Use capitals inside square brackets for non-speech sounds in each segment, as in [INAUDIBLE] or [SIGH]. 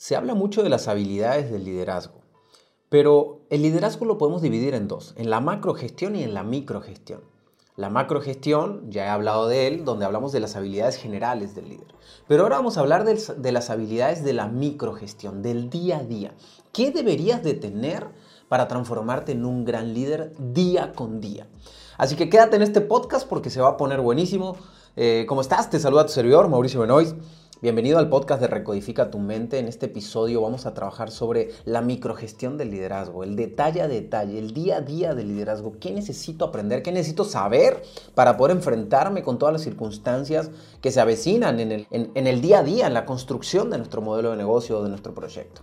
Se habla mucho de las habilidades del liderazgo, pero el liderazgo lo podemos dividir en dos, en la macrogestión y en la microgestión. La macrogestión, ya he hablado de él, donde hablamos de las habilidades generales del líder. Pero ahora vamos a hablar de, las habilidades de la microgestión, del día a día. ¿Qué deberías de tener para transformarte en un gran líder día con día? Así que quédate en este podcast porque se va a poner buenísimo. Eh, ¿Cómo estás? Te saluda tu servidor, Mauricio Benoist. Bienvenido al podcast de Recodifica tu mente. En este episodio vamos a trabajar sobre la microgestión del liderazgo, el detalle a detalle, el día a día del liderazgo. ¿Qué necesito aprender? ¿Qué necesito saber para poder enfrentarme con todas las circunstancias que se avecinan en el, en el día a día, en la construcción de nuestro modelo de negocio o de nuestro proyecto?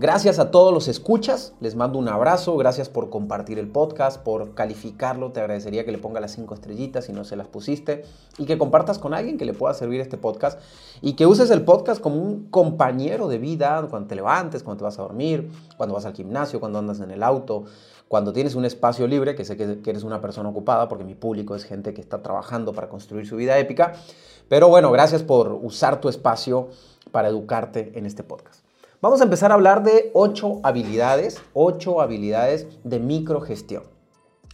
Gracias a todos los escuchas, les mando un abrazo, gracias por compartir el podcast, por calificarlo, te agradecería que le ponga las cinco estrellitas si no se las pusiste y que compartas con alguien que le pueda servir este podcast y que uses el podcast como un compañero de vida cuando te levantes, cuando te vas a dormir, cuando vas al gimnasio, cuando andas en el auto, cuando tienes un espacio libre, que sé que eres una persona ocupada porque mi público es gente que está trabajando para construir su vida épica, pero bueno, gracias por usar tu espacio para educarte en este podcast. Vamos a empezar a hablar de ocho habilidades, ocho habilidades de microgestión.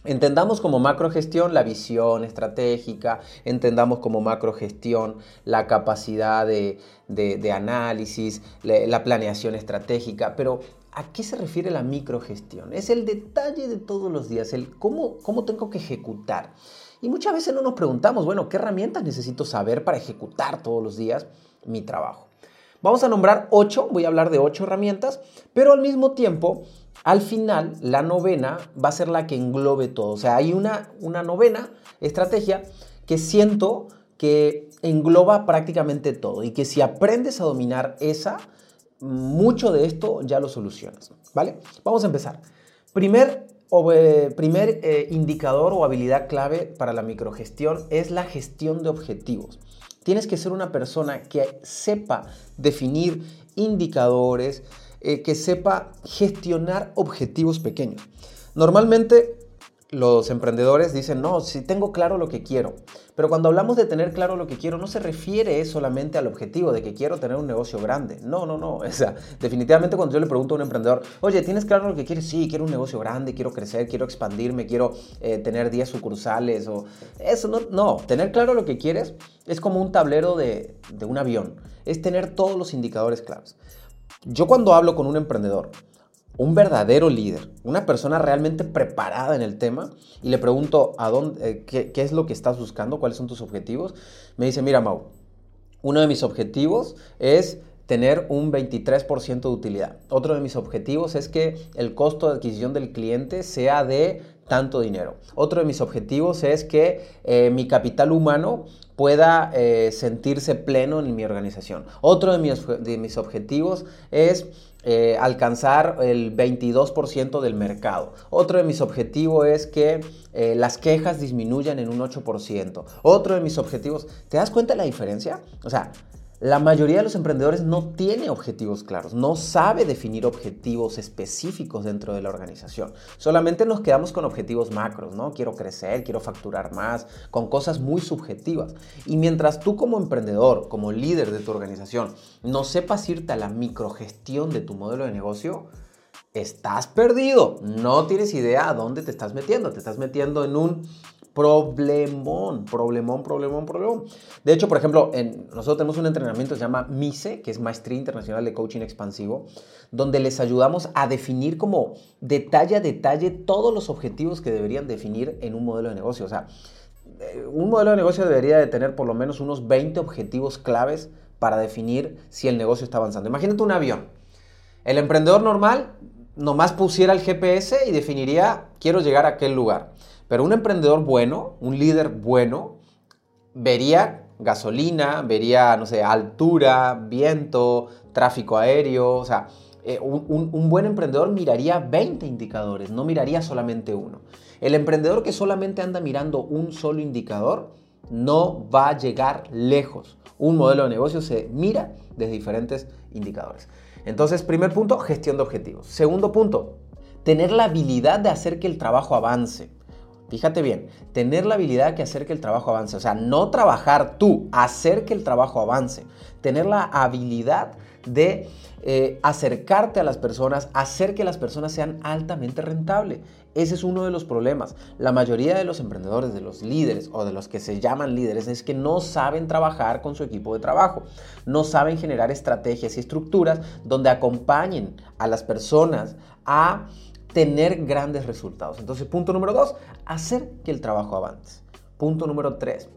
Entendamos como macrogestión la visión estratégica, entendamos como macrogestión la capacidad de, análisis, la, planeación estratégica, pero ¿a qué se refiere la microgestión? Es el detalle de todos los días, el cómo, cómo tengo que ejecutar. Y muchas veces no nos preguntamos, bueno, ¿qué herramientas necesito saber para ejecutar todos los días mi trabajo? Vamos a nombrar ocho, voy a hablar de ocho herramientas, pero al mismo tiempo, al final, la novena va a ser la que englobe todo. O sea, hay una, una novena estrategia que siento que engloba prácticamente todo y que si aprendes a dominar esa, mucho de esto ya lo solucionas. ¿Vale? Vamos a empezar. Primer, eh, primer eh, indicador o habilidad clave para la microgestión es la gestión de objetivos. Tienes que ser una persona que sepa definir indicadores, eh, que sepa gestionar objetivos pequeños. Normalmente los emprendedores dicen, no, si tengo claro lo que quiero. Pero cuando hablamos de tener claro lo que quiero, no se refiere solamente al objetivo de que quiero tener un negocio grande. No, no, no. [LAUGHS] O sea, definitivamente cuando yo le pregunto a un emprendedor, oye, ¿tienes claro lo que quieres? Sí, quiero un negocio grande, quiero crecer, quiero expandirme, quiero eh, tener 10 sucursales o eso. No, no, tener claro lo que quieres es como un tablero de, de un avión. Es tener todos los indicadores claves. Yo cuando hablo con un emprendedor, un verdadero líder, una persona realmente preparada en el tema y le pregunto a dónde, eh, qué, es lo que estás buscando, cuáles son tus objetivos, me dice, mira Mau, uno de mis objetivos es tener un 23% de utilidad. Otro de mis objetivos es que el costo de adquisición del cliente sea de tanto dinero. Otro de mis objetivos es que eh, mi capital humano pueda eh, sentirse pleno en mi organización. Otro de mis, de mis objetivos es eh, alcanzar el 22% del mercado. Otro de mis objetivos es que las quejas disminuyan en un 8%. Otro de mis objetivos, ¿te das cuenta de la diferencia? O sea, la mayoría de los emprendedores no tiene objetivos claros, no sabe definir objetivos específicos dentro de la organización. Solamente nos quedamos con objetivos macros, ¿no? Quiero crecer, quiero facturar más, con cosas muy subjetivas. Y mientras tú como emprendedor, como líder de tu organización, no sepas irte a la microgestión de tu modelo de negocio, estás perdido. No tienes idea a dónde te estás metiendo. Te estás metiendo en un problemón, problemón, problemón, problemón. De hecho, por ejemplo, en, nosotros tenemos un entrenamiento que se llama MICE, que es Maestría Internacional de Coaching Expansivo, donde les ayudamos a definir como detalle a detalle todos los objetivos que deberían definir en un modelo de negocio. O sea, eh, un modelo de negocio debería de tener por lo menos unos 20 objetivos claves para definir si el negocio está avanzando. Imagínate un avión. El emprendedor normal nomás pusiera el GPS y definiría, quiero llegar a aquel lugar. Pero un emprendedor bueno, un líder bueno, vería gasolina, vería, no sé, altura, viento, tráfico aéreo, o sea, eh, un, un, buen emprendedor miraría 20 indicadores, no miraría solamente uno. El emprendedor que solamente anda mirando un solo indicador no va a llegar lejos. Un modelo de negocio se mira desde diferentes indicadores. Entonces, primer punto, gestión de objetivos. Segundo punto, tener la habilidad de hacer que el trabajo avance. Fíjate bien, tener la habilidad que hacer que el trabajo avance, o sea, no trabajar tú, hacer que el trabajo avance, tener la habilidad de eh, acercarte a las personas, hacer que las personas sean altamente rentables. Ese es uno de los problemas. La mayoría de los emprendedores, de los líderes o de los que se llaman líderes es que no saben trabajar con su equipo de trabajo, no saben generar estrategias y estructuras donde acompañen a las personas a tener grandes resultados. Entonces, punto número dos, hacer que el trabajo avance. Punto número tres,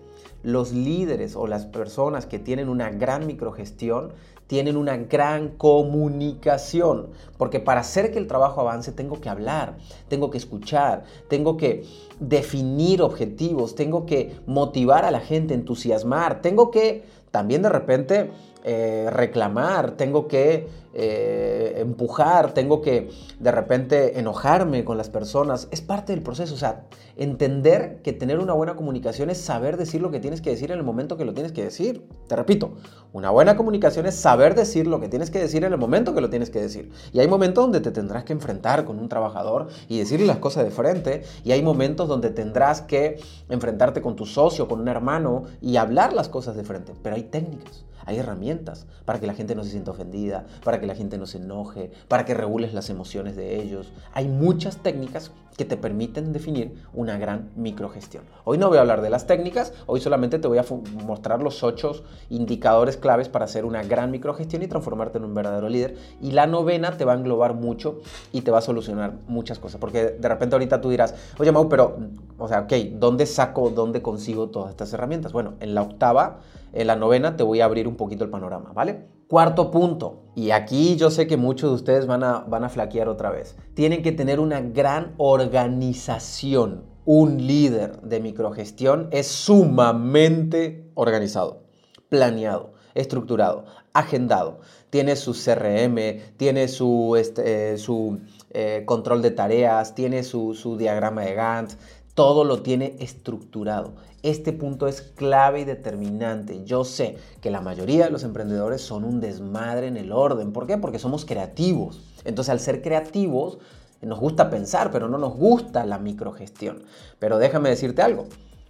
los líderes o las personas que tienen una gran microgestión tienen una gran comunicación, porque para hacer que el trabajo avance tengo que hablar, tengo que escuchar, tengo que definir objetivos, tengo que motivar a la gente, entusiasmar, tengo que también de repente eh, reclamar, tengo que eh, empujar, tengo que de repente enojarme con las personas. Es parte del proceso. O sea, entender que tener una buena comunicación es saber decir lo que tienes que decir en el momento que lo tienes que decir. Te repito, una buena comunicación es saber decir lo que tienes que decir en el momento que lo tienes que decir. Y hay momentos donde te tendrás que enfrentar con un trabajador y decirle las cosas de frente. Y hay momentos donde tendrás que enfrentarte con tu socio, con un hermano y hablar las cosas de frente. Pero hay técnicas. Hay herramientas para que la gente no se sienta ofendida, para que la gente no se enoje, para que regules las emociones de ellos. Hay muchas técnicas que te permiten definir una gran microgestión. Hoy no voy a hablar de las técnicas, hoy solamente te voy a mostrar los ocho indicadores claves para hacer una gran microgestión y transformarte en un verdadero líder. Y la novena te va a englobar mucho y te va a solucionar muchas cosas. Porque de repente ahorita tú dirás, oye Mau, pero, o sea, ok, ¿dónde saco, dónde consigo todas estas herramientas? Bueno, en la octava en la novena te voy a abrir un poquito el panorama, ¿vale? Cuarto punto, y aquí yo sé que muchos de ustedes van a, van a flaquear otra vez. Tienen que tener una gran organización. Un líder de microgestión es sumamente organizado, planeado, estructurado, agendado. Tiene su CRM, tiene su, este, eh, su eh, control de tareas, tiene su, su diagrama de Gantt, todo lo tiene estructurado. Este punto es clave y determinante. Yo sé que la mayoría de los emprendedores son un desmadre en el orden. ¿Por qué? Porque somos creativos. Entonces al ser creativos nos gusta pensar, pero no nos gusta la microgestión. Pero déjame decirte algo.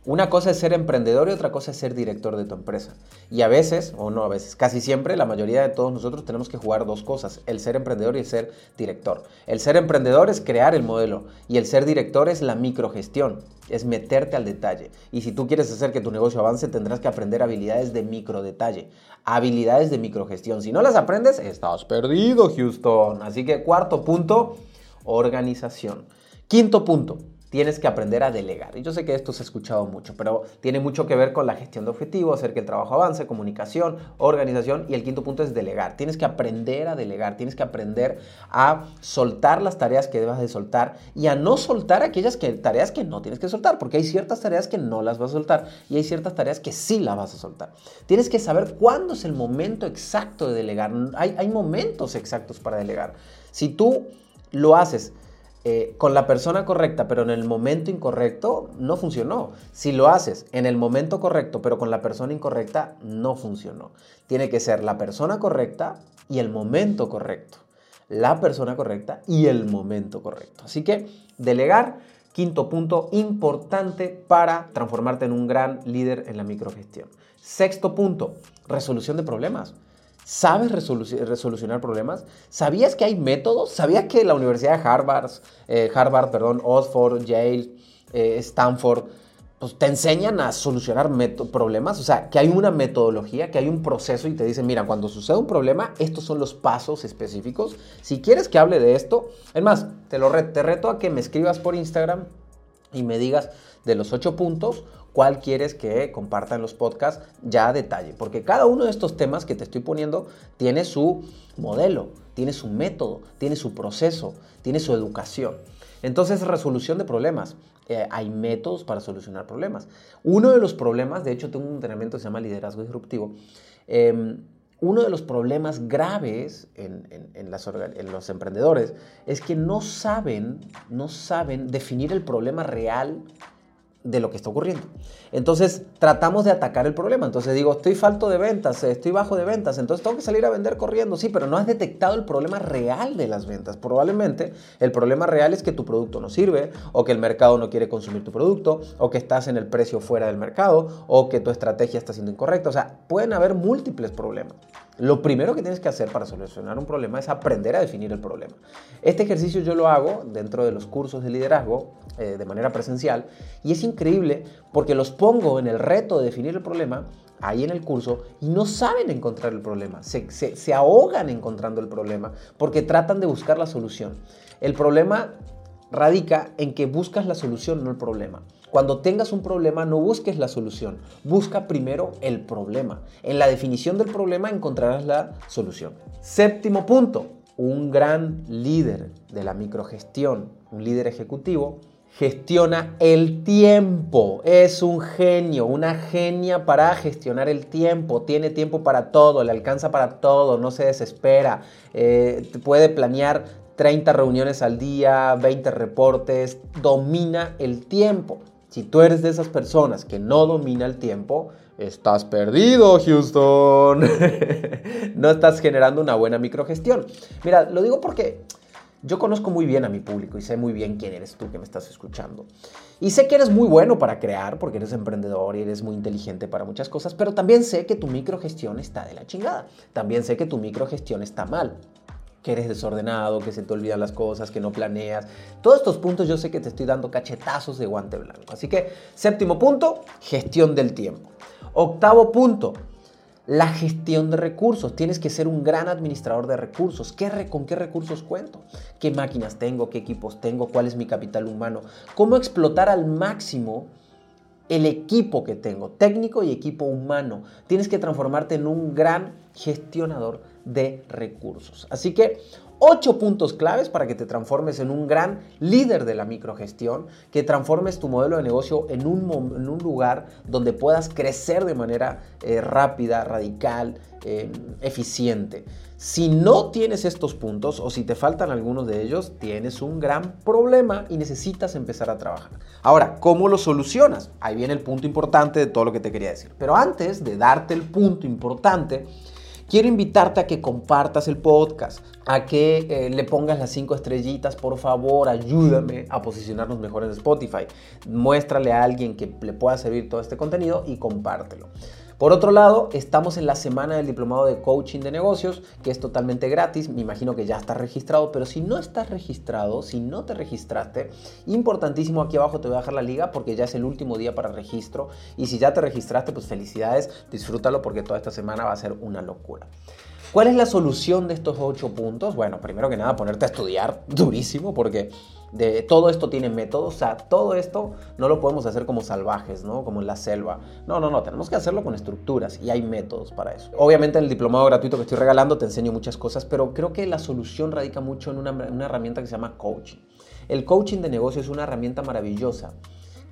Una cosa es ser emprendedor y otra cosa es ser director de tu empresa. Y a veces, o no a veces, casi siempre, la mayoría de todos nosotros tenemos que jugar dos cosas, el ser emprendedor y el ser director. El ser emprendedor es crear el modelo y el ser director es la microgestión, es meterte al detalle. Y si tú quieres hacer que tu negocio avance, tendrás que aprender habilidades de microdetalle, habilidades de microgestión. Si no las aprendes, estás perdido, Houston. Así que cuarto punto, organización. Quinto punto, tienes que aprender a delegar. Y yo sé que esto se ha escuchado mucho, pero tiene mucho que ver con la gestión de objetivos, hacer que el trabajo avance, comunicación, organización. Y el quinto punto es delegar. Tienes que aprender a delegar, tienes que aprender a soltar las tareas que debas de soltar y a no soltar aquellas que, tareas que no tienes que soltar, porque hay ciertas tareas que no las vas a soltar y hay ciertas tareas que sí las vas a soltar. Tienes que saber cuándo es el momento exacto de delegar. Hay momentos exactos para delegar. Si tú lo haces eh, con la persona correcta, pero en el momento incorrecto, no funcionó. Si lo haces en el momento correcto, pero con la persona incorrecta, no funcionó. Tiene que ser la persona correcta y el momento correcto. La persona correcta y el momento correcto. Así que delegar, quinto punto importante para transformarte en un gran líder en la microgestión. Sexto punto, resolución de problemas. ¿Sabes resolucionar problemas? ¿Sabías que hay métodos? ¿Sabías que la Universidad de Harvard, eh, Harvard, perdón, Oxford, Yale, eh, Stanford, pues te enseñan a solucionar problemas? O sea, que hay una metodología, que hay un proceso y te dicen, mira, cuando sucede un problema, estos son los pasos específicos. Si quieres que hable de esto, es más, te, lo te reto a que me escribas por Instagram y me digas de los ocho puntos cuál quieres que comparta en los podcasts ya a detalle. Porque cada uno de estos temas que te estoy poniendo tiene su modelo, tiene su método, tiene su proceso, tiene su educación. Entonces, resolución de problemas. Eh, hay métodos para solucionar problemas. Uno de los problemas, de hecho tengo un entrenamiento que se llama liderazgo disruptivo, em, uno de los problemas graves en, en, los emprendedores es que no saben, no saben definir el problema real de lo que está ocurriendo. Entonces tratamos de atacar el problema. Entonces digo, estoy falto de ventas, estoy bajo de ventas, entonces tengo que salir a vender corriendo. Sí, pero no has detectado el problema real de las ventas. Probablemente el problema real es que tu producto no sirve, o que el mercado no quiere consumir tu producto, o que estás en el precio fuera del mercado, o que tu estrategia está siendo incorrecta. O sea, pueden haber múltiples problemas. Lo primero que tienes que hacer para solucionar un problema es aprender a definir el problema. Este ejercicio yo lo hago dentro de los cursos de liderazgo eh, de manera presencial y es increíble porque los pongo en el reto de definir el problema ahí en el curso y no saben encontrar el problema, se, se ahogan encontrando el problema porque tratan de buscar la solución. El problema radica en que buscas la solución, no el problema. Cuando tengas un problema, no busques la solución, busca primero el problema. En la definición del problema encontrarás la solución. Séptimo punto, un gran líder de la microgestión, un líder ejecutivo, gestiona el tiempo. Es un genio, una genia para gestionar el tiempo. Tiene tiempo para todo, le alcanza para todo, no se desespera. Eh, puede planear 30 reuniones al día, 20 reportes, domina el tiempo. Si tú eres de esas personas que no domina el tiempo, estás perdido, Houston. [LAUGHS] no estás generando una buena microgestión. Mira, lo digo porque yo conozco muy bien a mi público y sé muy bien quién eres tú que me estás escuchando. Y sé que eres muy bueno para crear porque eres emprendedor y eres muy inteligente para muchas cosas, pero también sé que tu microgestión está de la chingada. También sé que tu microgestión está mal que eres desordenado, que se te olvidan las cosas, que no planeas. Todos estos puntos yo sé que te estoy dando cachetazos de guante blanco. Así que séptimo punto, gestión del tiempo. Octavo punto, la gestión de recursos. Tienes que ser un gran administrador de recursos. ¿Qué ¿Con qué recursos cuento? ¿Qué máquinas tengo? ¿Qué equipos tengo? ¿Cuál es mi capital humano? ¿Cómo explotar al máximo el equipo que tengo, técnico y equipo humano? Tienes que transformarte en un gran gestionador de recursos. Así que ocho puntos claves para que te transformes en un gran líder de la microgestión, que transformes tu modelo de negocio en un, lugar donde puedas crecer de manera eh, rápida, radical, eh, eficiente. Si no tienes estos puntos o si te faltan algunos de ellos, tienes un gran problema y necesitas empezar a trabajar. Ahora, ¿cómo lo solucionas? Ahí viene el punto importante de todo lo que te quería decir. Pero antes de darte el punto importante, Quiero invitarte a que compartas el podcast, a que eh, le pongas las cinco estrellitas, por favor, ayúdame a posicionarnos mejor en Spotify. Muéstrale a alguien que le pueda servir todo este contenido y compártelo. Por otro lado, estamos en la semana del diplomado de coaching de negocios, que es totalmente gratis. Me imagino que ya estás registrado, pero si no estás registrado, si no te registraste, importantísimo aquí abajo te voy a dejar la liga porque ya es el último día para registro. Y si ya te registraste, pues felicidades, disfrútalo porque toda esta semana va a ser una locura. ¿Cuál es la solución de estos ocho puntos? Bueno, primero que nada, ponerte a estudiar [LAUGHS] durísimo, porque de todo esto tiene métodos. O sea, todo esto no lo podemos hacer como salvajes, ¿no? Como en la selva. No, no, no, tenemos que hacerlo con estructuras y hay métodos para eso. Obviamente, en el diplomado gratuito que estoy regalando te enseño muchas cosas, pero creo que la solución radica mucho en una, una herramienta que se llama coaching. El coaching de negocio es una herramienta maravillosa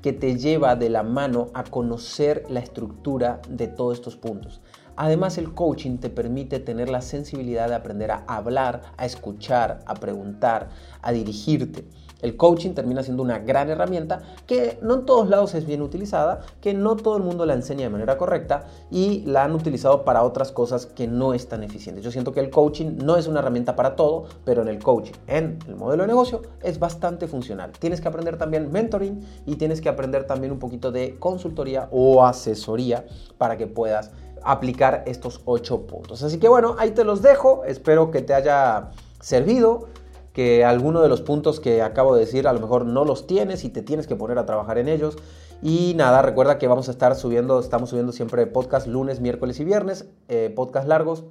que te lleva de la mano a conocer la estructura de todos estos puntos. Además, el coaching te permite tener la sensibilidad de aprender a hablar, a escuchar, a preguntar, a dirigirte. El coaching termina siendo una gran herramienta que no en todos lados es bien utilizada, que no todo el mundo la enseña de manera correcta y la han utilizado para otras cosas que no es tan eficiente. Yo siento que el coaching no es una herramienta para todo, pero en el coaching, en el modelo de negocio, es bastante funcional. Tienes que aprender también mentoring y tienes que aprender también un poquito de consultoría o asesoría para que puedas aplicar estos ocho puntos. Así que bueno, ahí te los dejo. Espero que te haya servido, que alguno de los puntos que acabo de decir a lo mejor no los tienes y te tienes que poner a trabajar en ellos. Y nada, recuerda que vamos a estar subiendo, estamos subiendo siempre podcast lunes, miércoles y viernes, eh, podcast largos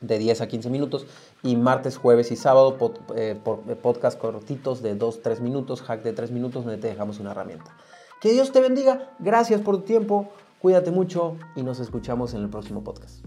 de 10 a 15 minutos y martes, jueves y sábado eh, eh, podcast cortitos de 2, 3 minutos, hack de 3 minutos donde te dejamos una herramienta. Que Dios te bendiga, gracias por tu tiempo. Cuídate mucho y nos escuchamos en el próximo podcast.